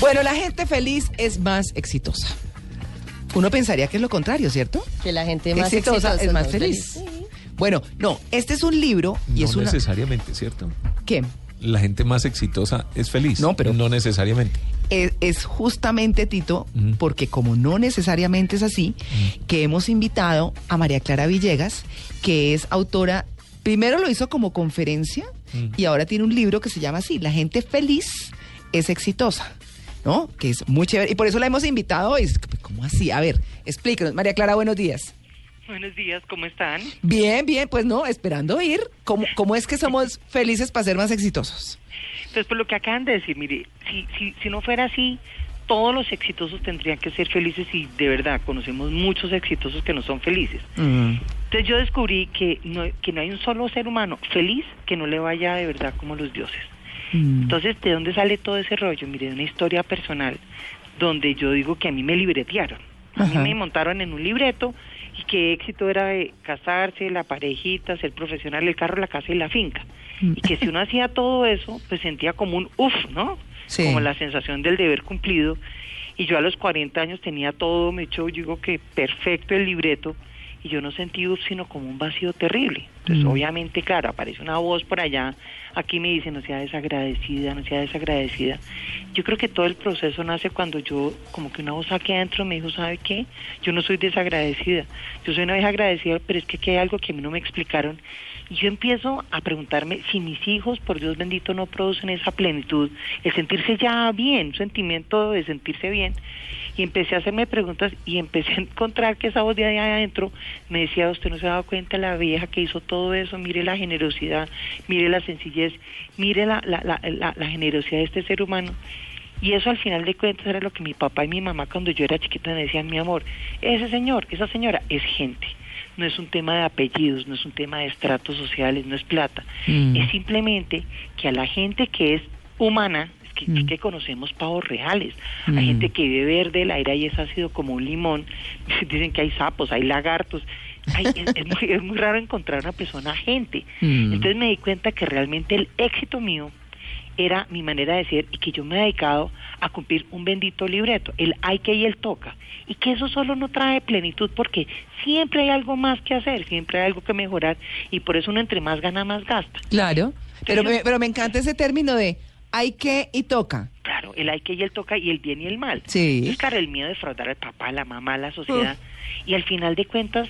Bueno, la gente feliz es más exitosa. Uno pensaría que es lo contrario, ¿cierto? Que la gente más exitosa, exitosa es más feliz. Bueno, no, este es un libro y no es una... necesariamente, ¿cierto? ¿Qué? La gente más exitosa es feliz. No, pero- No necesariamente. Es, es justamente, Tito, porque como no necesariamente es así, que hemos invitado a María Clara Villegas, que es autora, primero lo hizo como conferencia y ahora tiene un libro que se llama así, La gente feliz es exitosa. ¿No? Que es muy chévere. Y por eso la hemos invitado hoy. Es que, ¿Cómo así? A ver, explíquenos. María Clara, buenos días. Buenos días, ¿cómo están? Bien, bien, pues no, esperando oír. ¿Cómo, cómo es que somos felices para ser más exitosos? Entonces, por lo que acaban de decir, mire, si, si, si no fuera así, todos los exitosos tendrían que ser felices y de verdad conocemos muchos exitosos que no son felices. Entonces yo descubrí que no, que no hay un solo ser humano feliz que no le vaya de verdad como los dioses. Mm. Entonces, ¿de dónde sale todo ese rollo? Mire, de una historia personal donde yo digo que a mí me libretearon. A mí Ajá. me montaron en un libreto y que éxito era de casarse, la parejita, ser profesional, el carro, la casa y la finca. Mm. Y que si uno hacía todo eso, pues sentía como un uff, ¿no? Sí. Como la sensación del deber cumplido. Y yo a los 40 años tenía todo, me echó, yo digo que perfecto el libreto, y yo no sentí sino como un vacío terrible. Entonces, Mm. obviamente, claro, aparece una voz por allá, aquí me dice, no sea desagradecida, no sea desagradecida. Yo creo que todo el proceso nace cuando yo, como que una voz aquí adentro me dijo, ¿sabe qué? Yo no soy desagradecida, yo soy una vieja agradecida, pero es que aquí hay algo que a mí no me explicaron. Y yo empiezo a preguntarme si mis hijos, por Dios bendito, no producen esa plenitud, el sentirse ya bien, un sentimiento de sentirse bien. Y empecé a hacerme preguntas y empecé a encontrar que esa voz de ahí adentro me decía, usted no se ha dado cuenta la vieja que hizo todo eso, mire la generosidad, mire la sencillez, mire la, la, la, la- generosidad de este ser humano. Y eso al final de cuentas era lo que mi papá y mi mamá cuando yo era chiquita me decían, mi amor, ese señor, esa señora es gente. No es un tema de apellidos, no es un tema de estratos sociales, no es plata. Mm. Es simplemente que a la gente que es humana, que, Mm. que conocemos pavos reales, Mm. hay gente que vive verde, el aire y es ácido como un limón, dicen que hay sapos, hay lagartos, Ay, es, es muy, es muy raro encontrar una persona gente. Mm. Entonces me di cuenta que realmente el éxito mío era mi manera de ser y que yo me he dedicado a cumplir un bendito libreto, el hay que y el toca. Y que eso solo no trae plenitud porque siempre hay algo más que hacer, siempre hay algo que mejorar y por eso uno entre más gana, más gasta. Claro. Pero me, pero me encanta ese término de hay que y toca. Claro, el hay que y el toca y el bien y el mal. Sí. Es claro, el miedo de defraudar al papá, a la mamá, a la sociedad. Y al final de cuentas,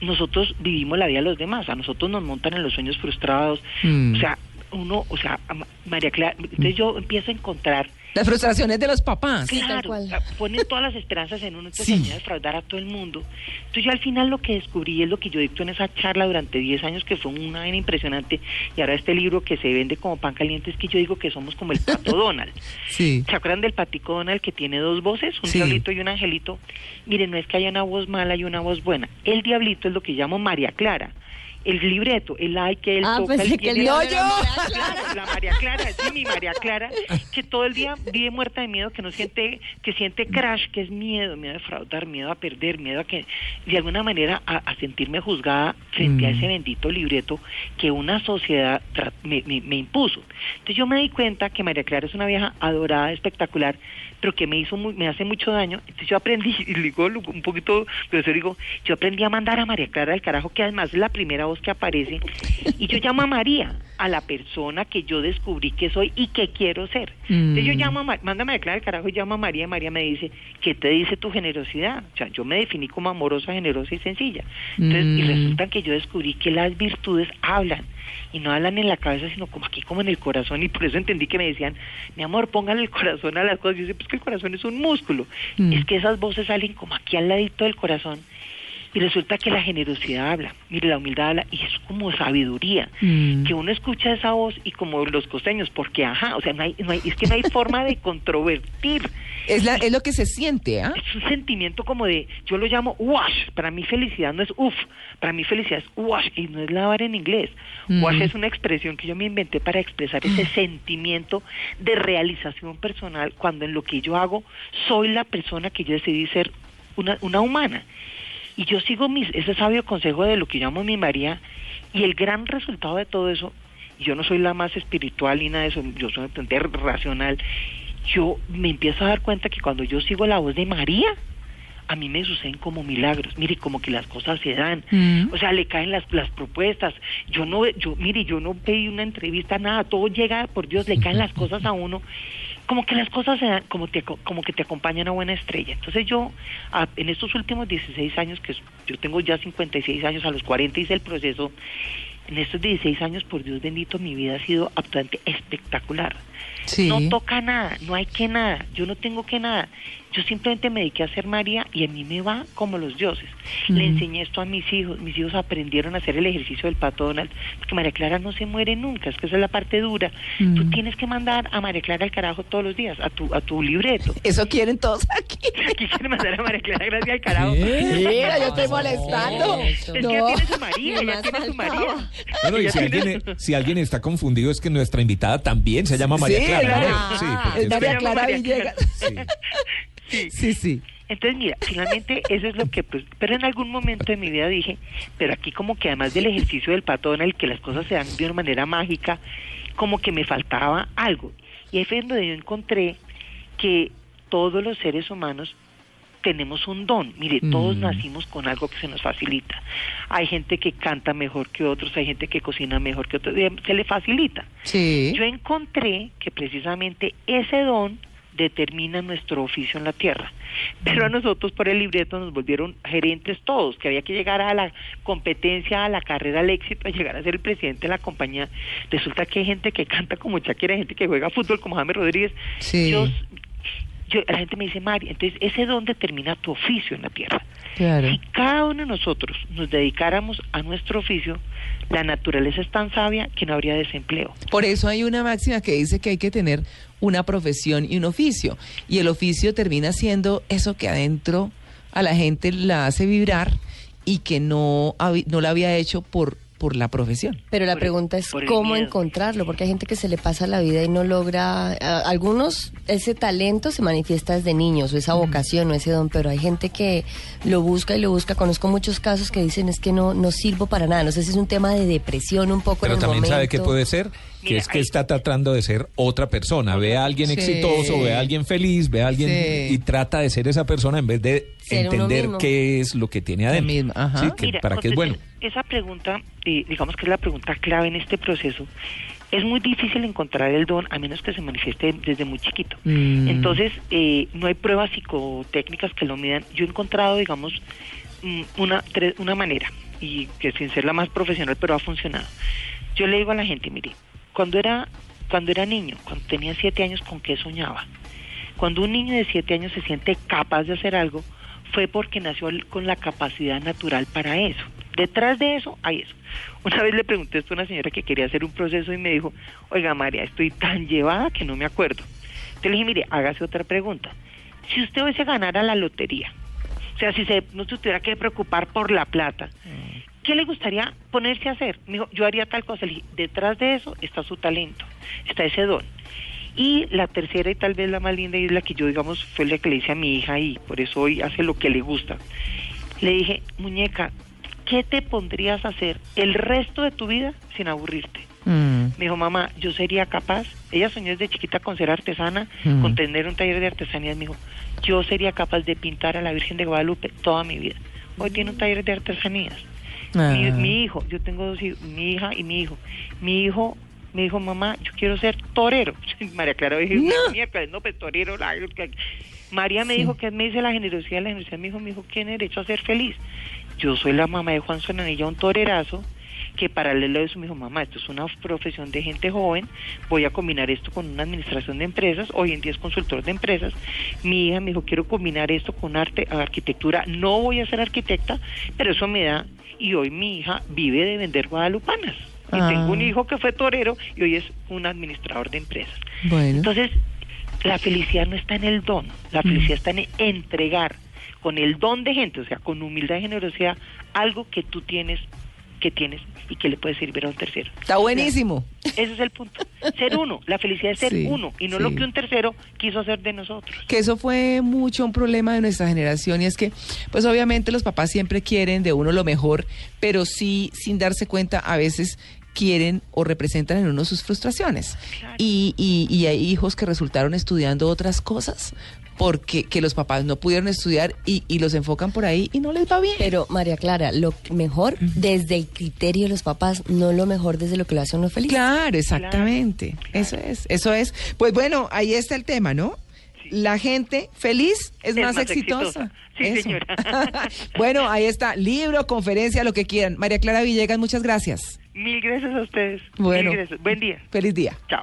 nosotros vivimos la vida de los demás. A nosotros nos montan en los sueños frustrados. Mm. O sea, uno, o sea, María Clara, entonces yo empiezo a encontrar Las frustraciones de los papás. Sí, tal Claro, cual. ponen todas las esperanzas en uno, entonces Sí. defraudar a todo el mundo. Entonces yo al final lo que descubrí es lo que yo dicto en esa charla durante 10 años, que fue una vaina impresionante, y ahora este libro que se vende como pan caliente, es que yo digo que somos como el pato Donald. Sí. ¿Se acuerdan del patico Donald que tiene dos voces, un Sí. diablito y un angelito? Miren, no es que haya una voz mala y una voz buena. El diablito es lo que llamo María Clara. El libreto, el ay que él Ah, toca, pensé el que el yo. María Clara. Claro, la María Clara, sí, mi María Clara, que todo el día vive muerta de miedo, que no siente, que siente crash, que es miedo, miedo a defraudar, miedo a perder, miedo a que, de alguna manera, a, a sentirme juzgada frente a Mm. ese bendito libreto que una sociedad tra- me, me- me impuso. Entonces yo me di cuenta que María Clara es una vieja adorada, espectacular, pero que me hizo muy- me hace mucho daño. Entonces yo aprendí, y digo un poquito, pero eso digo, yo aprendí a mandar a María Clara al carajo, que además es la primera voz que aparece, y yo llamo a María, a la persona que yo descubrí que soy y que quiero ser. Entonces yo Mm. llamo a manda a al carajo y llamo a María, y María me dice, ¿qué te dice tu generosidad? O sea, yo me definí como amorosa, generosa y sencilla. Entonces, y Mm. resulta que yo descubrí que las virtudes hablan y no hablan en la cabeza, sino como aquí, como en el corazón. Y por eso entendí que me decían, mi amor, póngale el corazón a las cosas. Y yo decía, pues que el corazón es un músculo. Mm. Es que esas voces salen como aquí al ladito del corazón. Y resulta que la generosidad habla, mire, la humildad habla, y es como sabiduría. Mm. Que uno escucha esa voz y como los costeños, porque ajá, o sea, no hay, no hay- es que no hay forma de controvertir. Es, la, es lo que se siente, ¿ah? Es un sentimiento como de, yo lo llamo wash, para mí felicidad no es uff, para mí felicidad es wash, y no es lavar en inglés. Mm. Wash es una expresión que yo me inventé para expresar ese sentimiento de realización personal cuando en lo que yo hago soy la persona que yo decidí ser una, una humana. Y yo sigo mis, ese sabio consejo de lo que llamo mi María, y el gran resultado de todo eso, y yo no soy la más espiritual ni nada de eso, yo soy bastante racional, yo me empiezo a dar cuenta que cuando yo sigo la voz de María, a mí me suceden como milagros. Mire, como que las cosas se dan. Mm. O sea, le caen las, las propuestas. Yo no, yo, mire, yo no pedí una entrevista, nada. Todo llega, por Dios, le caen las cosas a uno. Como que las cosas se como, te, como que te acompañan a buena estrella. Entonces yo, en estos últimos 16 años, que yo tengo ya 56 años, a los 40 hice el proceso, en estos 16 años, por Dios bendito, mi vida ha sido absolutamente espectacular. Sí. No toca nada, no hay que nada, yo no tengo que nada. Yo simplemente me dediqué a ser María y a mí me va como los dioses. Le enseñé esto a mis hijos, mis hijos aprendieron a hacer el ejercicio del pato Donald, porque María Clara no se muere nunca, es que esa es la parte dura. Mm. Tú tienes que mandar a María Clara al carajo todos los días, a tu, a tu libreto. Eso quieren todos aquí. Aquí quieren mandar a María Clara gracias al carajo. Mira, yo estoy molestando. Es que No. ya tiene su María, ya tiene su. María. Bueno, y si alguien, si alguien está confundido es que nuestra invitada también se llama María Sí, Clara. María Villegas. Clara. sí. Sí, sí. Entonces, mira, finalmente eso es lo que, pues, pero en algún momento de mi vida dije, pero aquí como que además del ejercicio del pato en el que las cosas se dan de una manera mágica, como que me faltaba algo. Y ahí fue donde yo encontré que todos los seres humanos tenemos un don. Mire, todos Mm. nacimos con algo que se nos facilita. Hay gente que canta mejor que otros, hay gente que cocina mejor que otros, eh, se le facilita. Sí. Yo encontré que precisamente ese don determina nuestro oficio en la tierra. Pero a nosotros por el libreto nos volvieron gerentes todos, que había que llegar a la competencia, a la carrera, al éxito, a llegar a ser el presidente de la compañía. Resulta que hay gente que canta como Shakira, hay gente que juega fútbol como James Rodríguez. Sí. Yo, yo- la gente me dice, Mari, entonces ese don determina tu oficio en la tierra. Claro. Si cada uno de nosotros nos dedicáramos a nuestro oficio, la naturaleza es tan sabia que no habría desempleo. Por eso hay una máxima que dice que hay que tener una profesión y un oficio. Y el oficio termina siendo eso que adentro a la gente la hace vibrar y que no, no la había hecho por, por la profesión. Pero la Por el- pregunta es cómo encontrarlo, porque hay gente que se le pasa la vida y no logra, a- algunos ese talento se manifiesta desde niños, o esa vocación o ese don, pero hay gente que lo busca y lo busca. Conozco muchos casos que dicen es que no, no sirvo para nada. No sé si es un tema de depresión un poco Pero en el también sabe que puede ser que es que está tratando de ser otra persona. Ve a alguien Sí. exitoso, ve a alguien feliz, ve a alguien Sí. y trata de ser esa persona en vez de Ser entender qué es lo que tiene adentro. mismo, ajá. Sí, que Mira, para qué es bueno. Esa pregunta, eh, digamos que es la pregunta clave en este proceso. Es muy difícil encontrar el don a menos que se manifieste desde muy chiquito. Mm. Entonces, eh, no hay pruebas psicotécnicas que lo midan. Yo he encontrado, digamos, mm, una, una manera, y que sin ser la más profesional, pero ha funcionado. Yo le digo a la gente, mire, cuando era, cuando era niño, cuando tenía siete años, ¿con qué soñaba? Cuando un niño de siete años se siente capaz de hacer algo, fue porque nació con la capacidad natural para eso. Detrás de eso hay eso. Una vez le pregunté esto a una señora que quería hacer un proceso y me dijo, oiga María, estoy tan llevada que no me acuerdo. Entonces le dije, mire, hágase otra pregunta. Si usted hoy se ganara la lotería, o sea, si se, no se tuviera que preocupar por la plata, ¿qué le gustaría ponerse a hacer? Me dijo, yo haría tal cosa. Le dije, detrás de eso está su talento, está ese don. Y la tercera y tal vez la más linda y es la que yo, digamos, fue la que le hice a mi hija y por eso hoy hace lo que le gusta. Le dije, muñeca, ¿qué te pondrías a hacer el resto de tu vida sin aburrirte? Mm. Me dijo, mamá, yo sería capaz. Ella soñó desde chiquita con ser artesana, Mm. con tener un taller de artesanías. Me dijo, yo sería capaz de pintar a la Virgen de Guadalupe toda mi vida. Hoy tiene un taller de artesanías. Ah. Mi, mi hijo, yo tengo dos hijos, mi hija y mi hijo. Mi hijo me dijo, mamá, yo quiero ser torero. María Clara dije, No. miércoles, no, pues torero. la- María me Sí. dijo que me dice la generosidad, la generosidad me dijo, mi hijo tiene derecho a ser feliz. Yo soy la mamá de Juan Sonanilla, un torerazo, que paralelo a eso me dijo, mamá, esto es una profesión de gente joven, voy a combinar esto con una administración de empresas, hoy en día es consultor de empresas, mi hija me dijo, quiero combinar esto con arte, arquitectura, no voy a ser arquitecta, pero eso me da, y hoy mi hija vive de vender guadalupanas. Y Ah. tengo un hijo que fue torero y hoy es un administrador de empresas. Bueno. Entonces, la felicidad no está en el don, la felicidad está en entregar con el don de gente, o sea, con humildad y generosidad, algo que tú tienes, que tienes y que le puede servir a un tercero. Está buenísimo. Ese es el punto. Ser uno, la felicidad es ser Sí, uno y no sí. lo que un tercero quiso hacer de nosotros. que eso fue mucho un problema de nuestra generación y es que, pues obviamente los papás siempre quieren de uno lo mejor, pero sí sin darse cuenta a veces quieren o representan en uno sus frustraciones. Claro. Y, y, y hay hijos que resultaron estudiando otras cosas porque que los papás no pudieron estudiar y, y los enfocan por ahí y no les va bien. Pero María Clara, lo mejor desde el criterio de los papás, no lo mejor desde lo que lo hace a uno feliz. Claro, exactamente. Eso es, eso es. Pues bueno, ahí está el tema, ¿no? La gente feliz es, Es más, más exitosa. exitosa. Sí, Eso. señora. bueno, ahí está. Libro, conferencia, lo que quieran. María Clara Villegas, muchas gracias. Mil gracias a ustedes. Bueno. Mil gracias. Buen día. Feliz día. Chao.